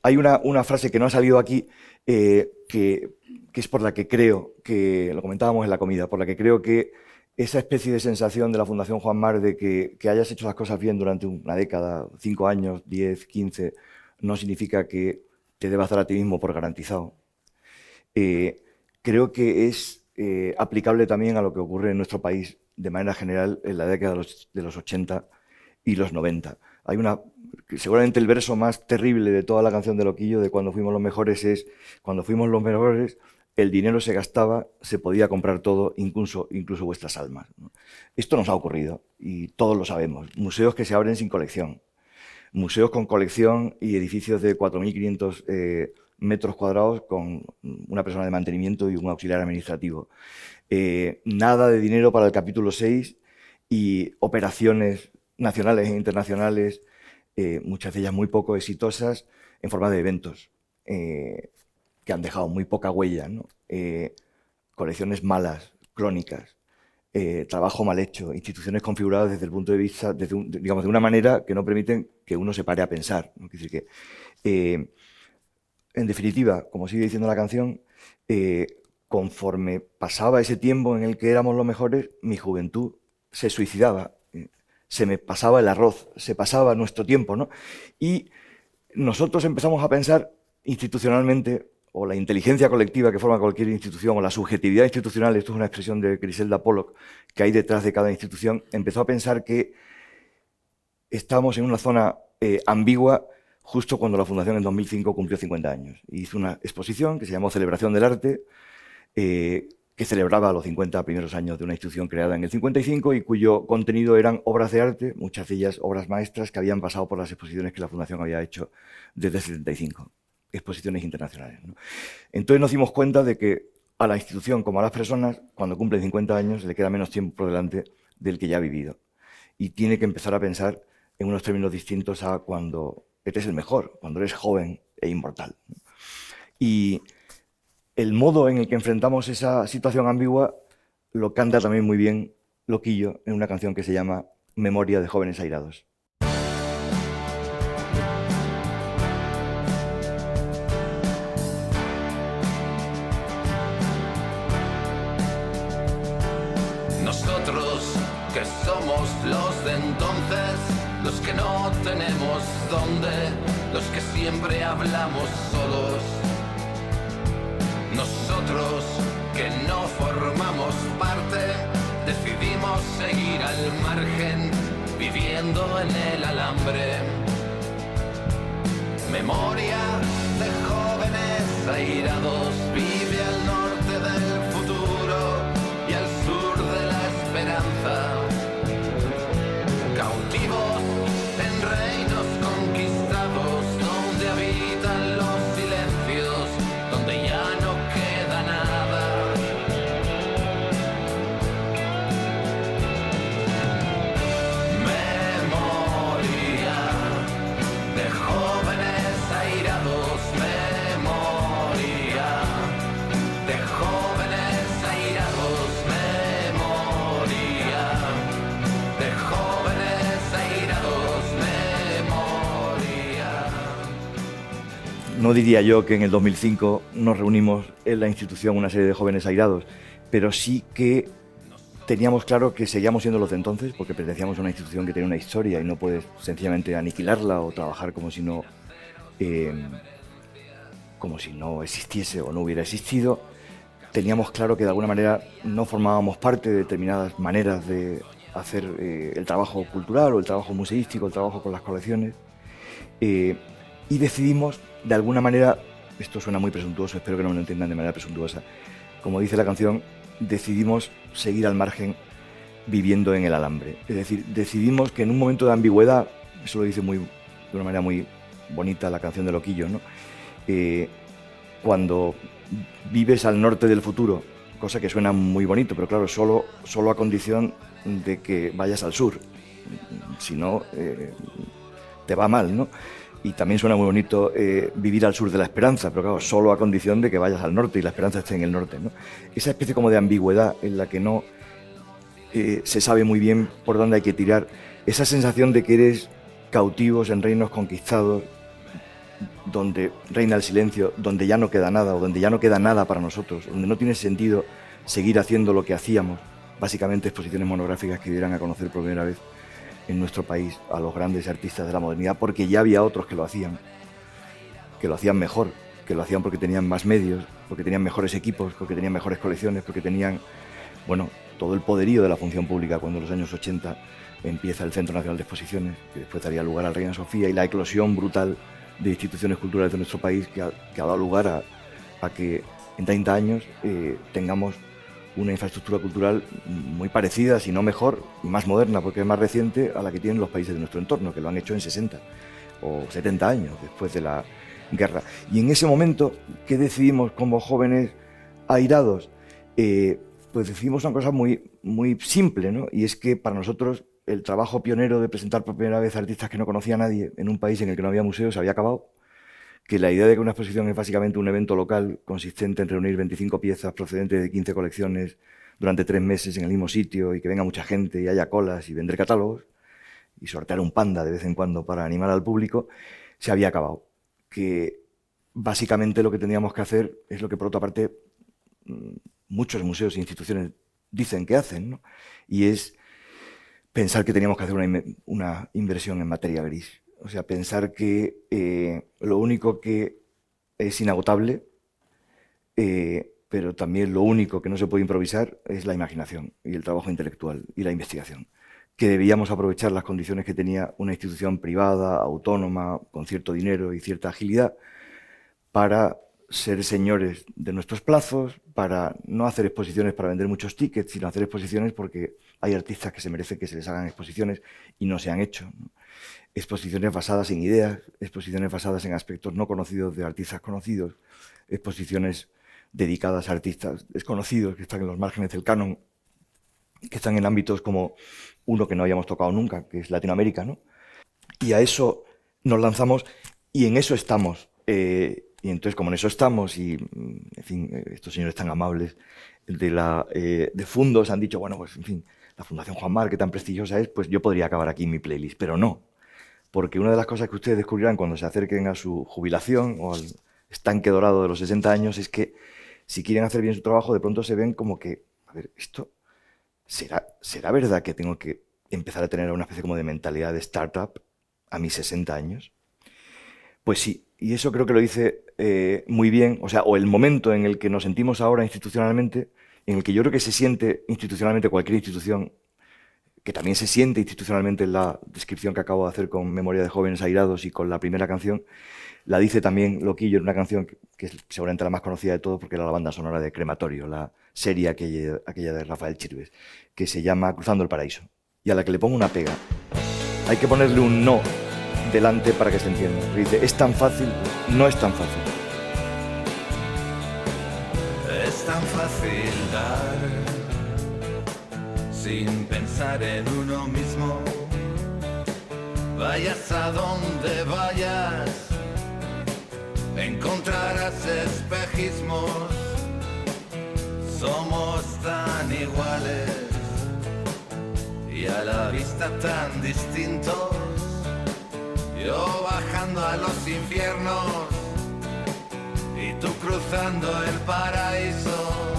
Hay una, frase que no ha salido aquí, eh, que, es por la que creo, que lo comentábamos en la comida, por la que creo que esa especie de sensación de la Fundación Juan Mar de que, hayas hecho las cosas bien durante una década, cinco años, diez, quince, no significa que te debas dar a ti mismo por garantizado. Eh, creo que es eh, aplicable también a lo que ocurre en nuestro país de manera general en la década de los, de los 80 y los 90. Hay una, seguramente el verso más terrible de toda la canción de Loquillo, de cuando fuimos los mejores, es cuando fuimos los mejores, el dinero se gastaba, se podía comprar todo, incluso, incluso vuestras almas. Esto nos ha ocurrido y todos lo sabemos. Museos que se abren sin colección, museos con colección y edificios de 4.500 eh, metros cuadrados con una persona de mantenimiento y un auxiliar administrativo. Eh, nada de dinero para el capítulo 6 y operaciones nacionales e internacionales, eh, muchas de ellas muy poco exitosas, en forma de eventos, eh, que han dejado muy poca huella, ¿no? Eh, colecciones malas, crónicas, trabajo mal hecho, instituciones configuradas desde el punto de vista, digamos, de una manera que no permiten que uno se pare a pensar. decir que, en definitiva, como sigue diciendo la canción, conforme pasaba ese tiempo en el que éramos los mejores, mi juventud se suicidaba, se me pasaba el arroz, se pasaba nuestro tiempo, ¿no? Y nosotros empezamos a pensar institucionalmente o la inteligencia colectiva que forma cualquier institución, o la subjetividad institucional, esto es una expresión de Griselda Pollock, que hay detrás de cada institución, empezó a pensar que estamos en una zona eh, ambigua justo cuando la Fundación en 2005 cumplió 50 años. hizo una exposición que se llamó Celebración del Arte, eh, que celebraba los 50 primeros años de una institución creada en el 55 y cuyo contenido eran obras de arte, muchas de ellas obras maestras que habían pasado por las exposiciones que la Fundación había hecho desde el 75 exposiciones internacionales. Entonces nos dimos cuenta de que a la institución como a las personas, cuando cumplen 50 años, le queda menos tiempo por delante del que ya ha vivido. Y tiene que empezar a pensar en unos términos distintos a cuando eres el mejor, cuando eres joven e inmortal. Y el modo en el que enfrentamos esa situación ambigua lo canta también muy bien Loquillo en una canción que se llama Memoria de jóvenes airados. tenemos dónde, los que siempre hablamos solos. Nosotros que no formamos parte, decidimos seguir al margen, viviendo en el alambre. Memoria de jóvenes airados, vive al norte del futuro y al sur de la esperanza. No diría yo que en el 2005 nos reunimos en la institución una serie de jóvenes airados, pero sí que teníamos claro que seguíamos siendo los de entonces, porque pertenecíamos a una institución que tiene una historia y no puedes sencillamente aniquilarla o trabajar como si no, eh, como si no existiese o no hubiera existido. Teníamos claro que de alguna manera no formábamos parte de determinadas maneras de hacer eh, el trabajo cultural o el trabajo museístico, el trabajo con las colecciones. Eh, y decidimos de alguna manera, esto suena muy presuntuoso, espero que no me lo entiendan de manera presuntuosa, como dice la canción, decidimos seguir al margen viviendo en el alambre. Es decir, decidimos que en un momento de ambigüedad, eso lo dice muy, de una manera muy bonita la canción de Loquillo, ¿no? Eh, cuando vives al norte del futuro, cosa que suena muy bonito, pero claro, solo, solo a condición de que vayas al sur, si no, eh, te va mal, ¿no? Y también suena muy bonito eh, vivir al sur de la esperanza, pero claro, solo a condición de que vayas al norte y la esperanza esté en el norte. ¿no? Esa especie como de ambigüedad en la que no eh, se sabe muy bien por dónde hay que tirar, esa sensación de que eres cautivos en reinos conquistados, donde reina el silencio, donde ya no queda nada o donde ya no queda nada para nosotros, donde no tiene sentido seguir haciendo lo que hacíamos, básicamente exposiciones monográficas que dieran a conocer por primera vez en nuestro país a los grandes artistas de la modernidad porque ya había otros que lo hacían, que lo hacían mejor, que lo hacían porque tenían más medios, porque tenían mejores equipos, porque tenían mejores colecciones, porque tenían, bueno, todo el poderío de la función pública cuando en los años 80 empieza el Centro Nacional de Exposiciones, que después daría lugar al Reina Sofía y la eclosión brutal de instituciones culturales de nuestro país que ha, dado lugar a, que en 30 años eh, tengamos una infraestructura cultural muy parecida, si no mejor, y más moderna, porque es más reciente a la que tienen los países de nuestro entorno, que lo han hecho en 60 o 70 años después de la guerra. Y en ese momento, ¿qué decidimos como jóvenes airados? Eh, pues decidimos una cosa muy, muy simple, ¿no? Y es que para nosotros el trabajo pionero de presentar por primera vez artistas que no conocía a nadie en un país en el que no había museos había acabado que la idea de que una exposición es básicamente un evento local consistente en reunir 25 piezas procedentes de 15 colecciones durante tres meses en el mismo sitio y que venga mucha gente y haya colas y vender catálogos y sortear un panda de vez en cuando para animar al público, se había acabado. Que básicamente lo que tendríamos que hacer es lo que por otra parte mm, muchos museos e instituciones dicen que hacen, ¿no? y es pensar que teníamos que hacer una inversión en materia gris. O sea, pensar que eh, lo único que es inagotable, eh, pero también lo único que no se puede improvisar es la imaginación y el trabajo intelectual y la investigación. Que debíamos aprovechar las condiciones que tenía una institución privada, autónoma, con cierto dinero y cierta agilidad, para ser señores de nuestros plazos, para no hacer exposiciones para vender muchos tickets, sino hacer exposiciones porque hay artistas que se merecen que se les hagan exposiciones y no se han hecho. Exposiciones basadas en ideas, exposiciones basadas en aspectos no conocidos de artistas conocidos, exposiciones dedicadas a artistas desconocidos que están en los márgenes del canon, que están en ámbitos como uno que no habíamos tocado nunca, que es Latinoamérica, ¿no? Y a eso nos lanzamos y en eso estamos. Eh, y entonces, como en eso estamos, y en fin, estos señores tan amables de, la, eh, de Fundos han dicho, bueno, pues en fin, la Fundación Juan Mar, que tan prestigiosa es, pues yo podría acabar aquí mi playlist, pero no. Porque una de las cosas que ustedes descubrirán cuando se acerquen a su jubilación o al estanque dorado de los 60 años es que si quieren hacer bien su trabajo, de pronto se ven como que, a ver, esto, ¿será, ¿será verdad que tengo que empezar a tener una especie como de mentalidad de startup a mis 60 años? Pues sí, y eso creo que lo dice eh, muy bien, o sea, o el momento en el que nos sentimos ahora institucionalmente, en el que yo creo que se siente institucionalmente cualquier institución, que también se siente institucionalmente en la descripción que acabo de hacer con Memoria de Jóvenes Airados y con la primera canción, la dice también Loquillo en una canción que, es seguramente la más conocida de todos porque era la banda sonora de Crematorio, la serie aquella, aquella de Rafael Chirves, que se llama Cruzando el Paraíso, y a la que le pongo una pega. Hay que ponerle un no delante para que se entienda. Dice, es tan fácil, no es tan fácil. Es tan fácil dar sin pensar en uno mismo. Vayas a donde vayas, encontrarás espejismos. Somos tan iguales y a la vista tan distintos. Yo bajando a los infiernos y tú cruzando el paraíso.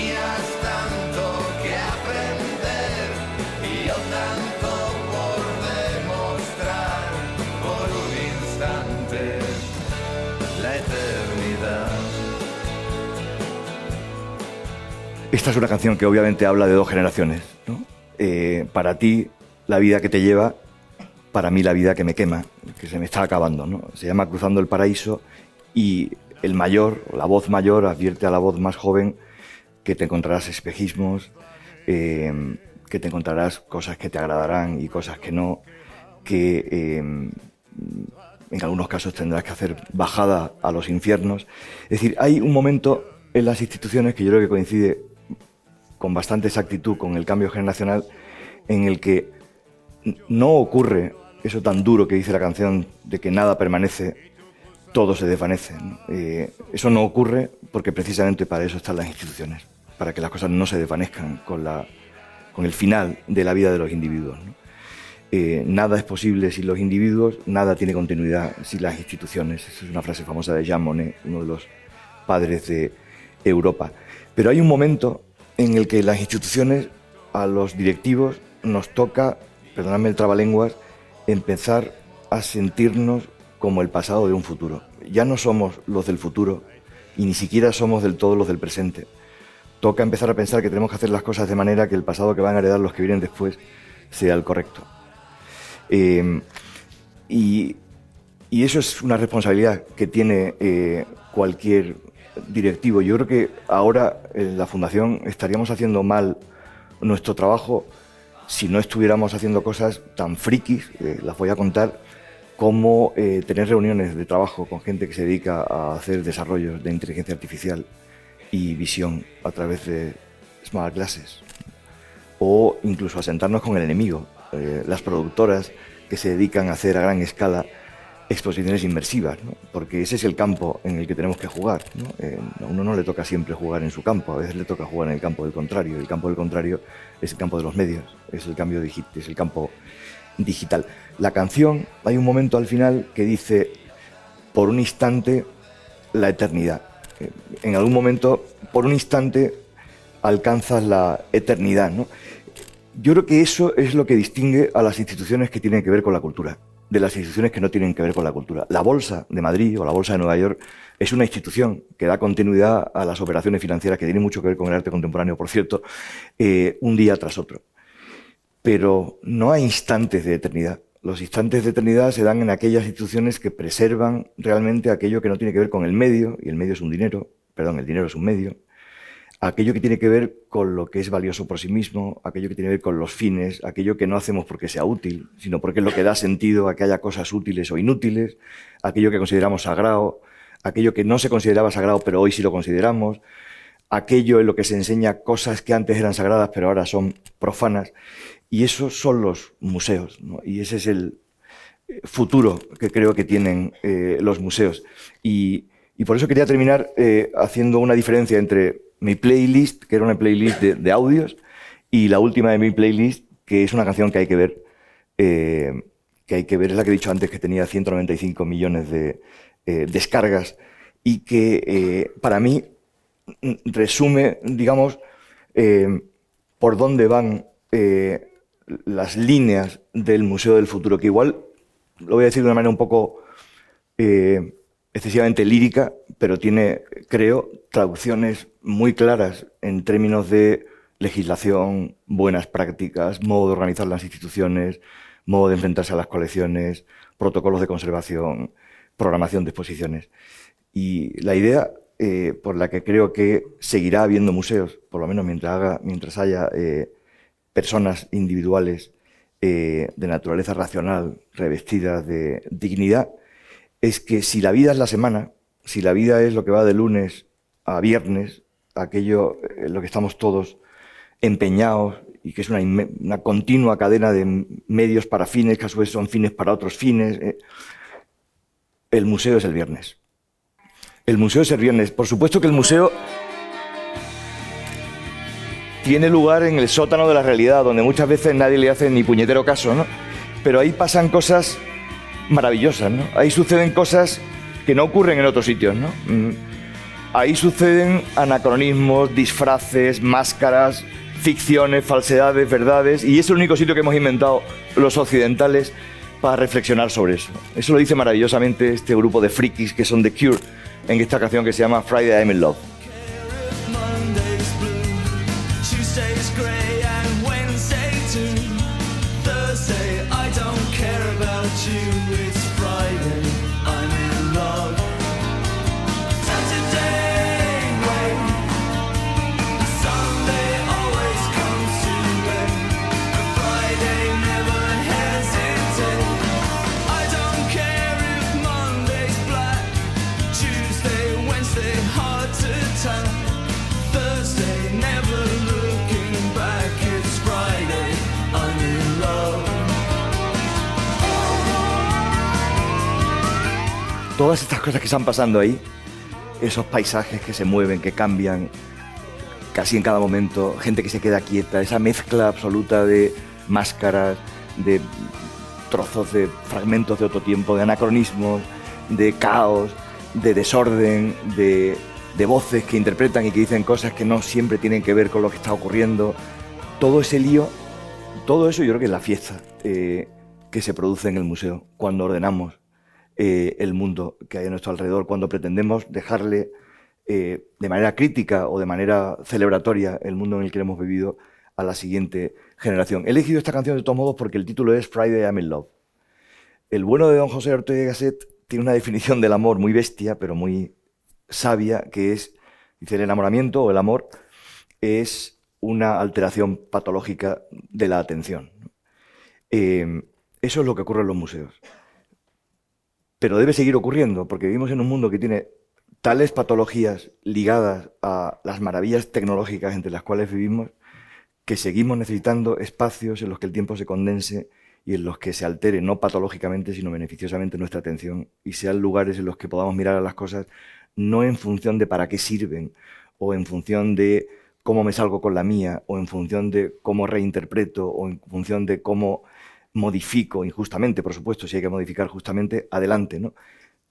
Esta es una canción que obviamente habla de dos generaciones. ¿no? Eh, para ti, la vida que te lleva, para mí, la vida que me quema, que se me está acabando. ¿no? Se llama Cruzando el Paraíso y el mayor, la voz mayor, advierte a la voz más joven que te encontrarás espejismos, eh, que te encontrarás cosas que te agradarán y cosas que no, que eh, en algunos casos tendrás que hacer bajada a los infiernos. Es decir, hay un momento en las instituciones que yo creo que coincide con bastante exactitud con el cambio generacional en el que no ocurre eso tan duro que dice la canción de que nada permanece, todo se desvanece. Eh, eso no ocurre porque precisamente para eso están las instituciones, para que las cosas no se desvanezcan con, la, con el final de la vida de los individuos. Eh, nada es posible sin los individuos, nada tiene continuidad sin las instituciones. Esa es una frase famosa de Jean Monnet, uno de los padres de Europa. Pero hay un momento en el que las instituciones, a los directivos, nos toca, perdonadme el trabalenguas, empezar a sentirnos como el pasado de un futuro. Ya no somos los del futuro y ni siquiera somos del todo los del presente. Toca empezar a pensar que tenemos que hacer las cosas de manera que el pasado que van a heredar los que vienen después sea el correcto. Eh, y, eso es una responsabilidad que tiene eh, cualquier directivo. Yo creo que ahora en la Fundación estaríamos haciendo mal nuestro trabajo si no estuviéramos haciendo cosas tan frikis, eh, las voy a contar, como eh, tener reuniones de trabajo con gente que se dedica a hacer desarrollos de inteligencia artificial y visión a través de smart glasses, o incluso a sentarnos con el enemigo, eh, las productoras que se dedican a hacer a gran escala exposiciones inmersivas, porque ese es el campo en el que tenemos que jugar. Eh, a uno no le toca siempre jugar en su campo, a veces le toca jugar en el campo del contrario. El campo del contrario es el campo de los medios, es el, cambio es el campo digital. La canción, hay un momento al final que dice, por un instante, la eternidad. Eh, En algún momento, por un instante, alcanzas la eternidad. Yo creo que eso es lo que distingue a las instituciones que tienen que ver con la cultura, de las instituciones que no tienen que ver con la cultura. La Bolsa de Madrid o la Bolsa de Nueva York es una institución que da continuidad a las operaciones financieras que tienen mucho que ver con el arte contemporáneo, por cierto, eh, un día tras otro. Pero no hay instantes de eternidad. Los instantes de eternidad se dan en aquellas instituciones que preservan realmente aquello que no tiene que ver con el medio, y el medio es un dinero, perdón, el dinero es un medio, aquello que tiene que ver con lo que es valioso por sí mismo, aquello que tiene que ver con los fines, aquello que no hacemos porque sea útil, sino porque es lo que da sentido a que haya cosas útiles o inútiles, aquello que consideramos sagrado, aquello que no se consideraba sagrado pero hoy sí lo consideramos, aquello en lo que se enseña cosas que antes eran sagradas pero ahora son profanas. Y esos son los museos, ¿no? y ese es el futuro que creo que tienen eh, los museos. Y, y por eso quería terminar eh, haciendo una diferencia entre mi playlist, que era una playlist de, audios, y la última de mi playlist, que es una canción que hay que ver, eh, que hay que ver, es la que he dicho antes, que tenía 195 millones de eh, descargas y que eh, para mí mm, resume, digamos, por dónde van las líneas del Museo del Futuro, que igual lo voy a decir de una manera un poco excesivamente lírica, pero tiene, creo, traducciones muy claras en términos de legislación, buenas prácticas, modo de organizar las instituciones, modo de enfrentarse a las colecciones, protocolos de conservación, programación de exposiciones. Y la idea eh, por la que creo que seguirá habiendo museos, por lo menos mientras, haya eh, personas individuales eh, de naturaleza racional, revestidas de dignidad, es que si la vida es la semana, si la vida es lo que va de lunes a viernes, aquello en lo que estamos todos empeñados y que es una continua cadena de medios para fines, que a su vez son fines para otros fines, eh, el museo es el viernes. El museo es el viernes. Por supuesto que el museo tiene lugar en el sótano de la realidad, donde muchas veces nadie le hace ni puñetero caso, ¿no? Pero ahí pasan cosas maravillosas, ¿no? Ahí suceden cosas que no ocurren en otros sitios, ¿no? Mm, Ahí suceden anacronismos, disfraces, máscaras, ficciones, falsedades, verdades, y es el único sitio que hemos inventado los occidentales para reflexionar sobre eso. Eso lo dice maravillosamente este grupo de frikis que son The Cure en esta canción que se llama Friday I'm in Love. Todas estas cosas que están pasando ahí, esos paisajes que se mueven, que cambian casi en cada momento, gente que se queda quieta, esa mezcla absoluta de máscaras, de trozos de fragmentos de otro tiempo, de anacronismos, de caos, de desorden, de, voces que interpretan y que dicen cosas que no siempre tienen que ver con lo que está ocurriendo. Todo ese lío, todo eso yo creo que es la fiesta eh, que se produce en el museo cuando ordenamos eh, el mundo que hay a nuestro alrededor, cuando pretendemos dejarle eh, de manera crítica o de manera celebratoria el mundo en el que hemos vivido a la siguiente generación. He elegido esta canción de todos modos porque el título es Friday I'm in Love. El bueno de don José Ortega Gasset tiene una definición del amor muy bestia, pero muy sabia, que es, dice, el enamoramiento o el amor es una alteración patológica de la atención. Eh, eso es lo que ocurre en los museos. Pero debe seguir ocurriendo, porque vivimos en un mundo que tiene tales patologías ligadas a las maravillas tecnológicas entre las cuales vivimos, que seguimos necesitando espacios en los que el tiempo se condense y en los que se altere no patológicamente, sino beneficiosamente nuestra atención y sean lugares en los que podamos mirar a las cosas no en función de para qué sirven o en función de cómo me salgo con la mía o en función de cómo reinterpreto o en función de cómo modifico injustamente, por supuesto, si hay que modificar justamente, adelante, ¿no?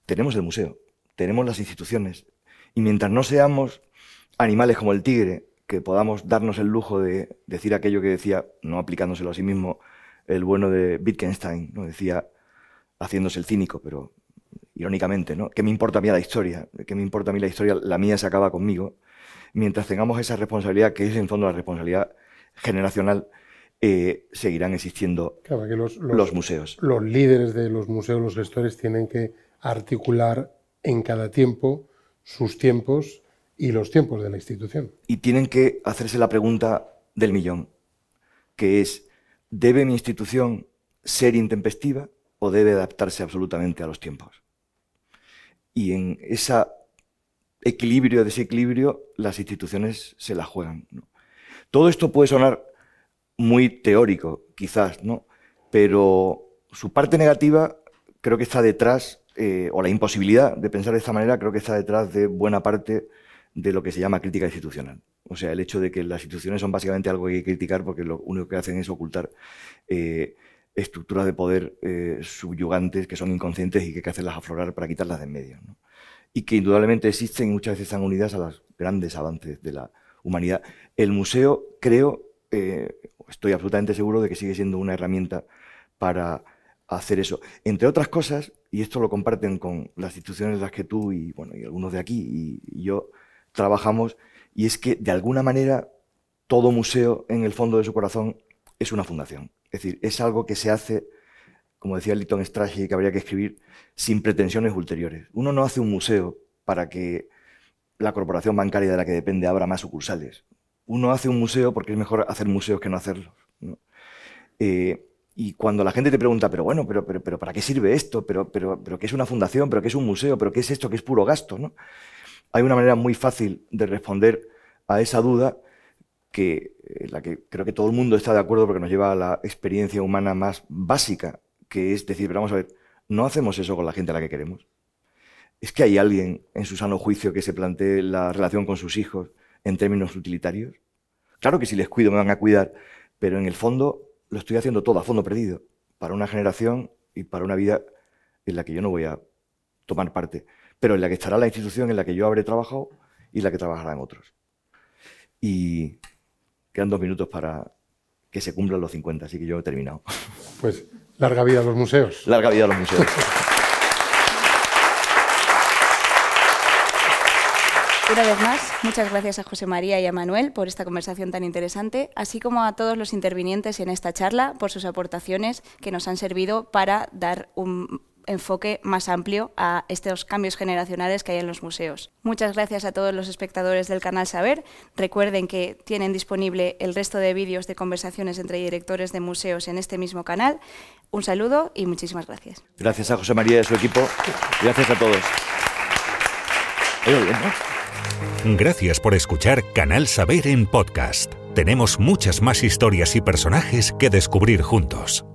Tenemos el museo, tenemos las instituciones y mientras no seamos animales como el tigre, que podamos darnos el lujo de decir aquello que decía, no aplicándoselo a sí mismo, el bueno de Wittgenstein, ¿no? decía, haciéndose el cínico, pero irónicamente, ¿no? ¿Qué me importa a mí la historia? ¿Qué me importa a mí la historia? La mía se acaba conmigo. Mientras tengamos esa responsabilidad, que es en fondo la responsabilidad generacional, eh, seguirán existiendo Claro, que los, los- los museos. los líderes de los museos, los gestores, tienen que articular en cada tiempo sus tiempos y los tiempos de la institución. y tienen que hacerse la pregunta del millón, que es, ¿debe mi institución ser intempestiva o debe adaptarse absolutamente a los tiempos? Y en ese equilibrio, desequilibrio, las instituciones se la juegan. ¿no? Todo esto puede sonar muy teórico, quizás, ¿no? pero su parte negativa creo que está detrás, eh, o la imposibilidad de pensar de esta manera, creo que está detrás de buena parte de lo que se llama crítica institucional. O sea, el hecho de que las instituciones son básicamente algo que hay que criticar porque lo único que hacen es ocultar eh, estructuras de poder eh, subyugantes que son inconscientes y que hay que hacerlas aflorar para quitarlas de en medio. Y que indudablemente existen y muchas veces están unidas a los grandes avances de la humanidad. El museo, creo, eh, estoy absolutamente seguro de que sigue siendo una herramienta para hacer eso. Entre otras cosas, y esto lo comparten con las instituciones en las que tú y, algunos de aquí y, y yo trabajamos, y es que de alguna manera todo museo en el fondo de su corazón es una fundación. Es decir, es algo que se hace, como decía Lytton Strachey, que habría que escribir sin pretensiones ulteriores. Uno no hace un museo para que la corporación bancaria de la que depende abra más sucursales. Uno hace un museo porque es mejor hacer museos que no hacerlos. ¿no? Eh, y cuando la gente te pregunta, pero bueno, pero, pero, ¿para qué sirve esto? Pero, pero, pero ¿qué es una fundación? ¿Pero qué es un museo? ¿Pero qué es esto? ¿Qué es puro gasto? ¿no? Hay una manera muy fácil de responder a esa duda que eh, la que creo que todo el mundo está de acuerdo porque nos lleva a la experiencia humana más básica, que es decir, pero vamos a ver, no hacemos eso con la gente a la que queremos. Es que hay alguien en su sano juicio que se plantee la relación con sus hijos en términos utilitarios. Claro que si les cuido me van a cuidar, pero en el fondo lo estoy haciendo todo a fondo perdido para una generación y para una vida en la que yo no voy a tomar parte, pero en la que estará la institución en la que yo habré trabajado y la que trabajarán otros. Y quedan dos minutos para que se cumplan los 50, así que yo he terminado. Pues larga vida a los museos. Larga vida a los museos. Una vez más, muchas gracias a José María y a Manuel por esta conversación tan interesante, así como a todos los intervinientes en esta charla por sus aportaciones que nos han servido para dar un enfoque más amplio a estos cambios generacionales que hay en los museos. Muchas gracias a todos los espectadores del canal Saber. Recuerden que tienen disponible el resto de vídeos de conversaciones entre directores de museos en este mismo canal. Un saludo y muchísimas gracias. Gracias a José María y a su equipo. Gracias a todos. Gracias por escuchar Canal Saber en podcast. Tenemos muchas más historias y personajes que descubrir juntos.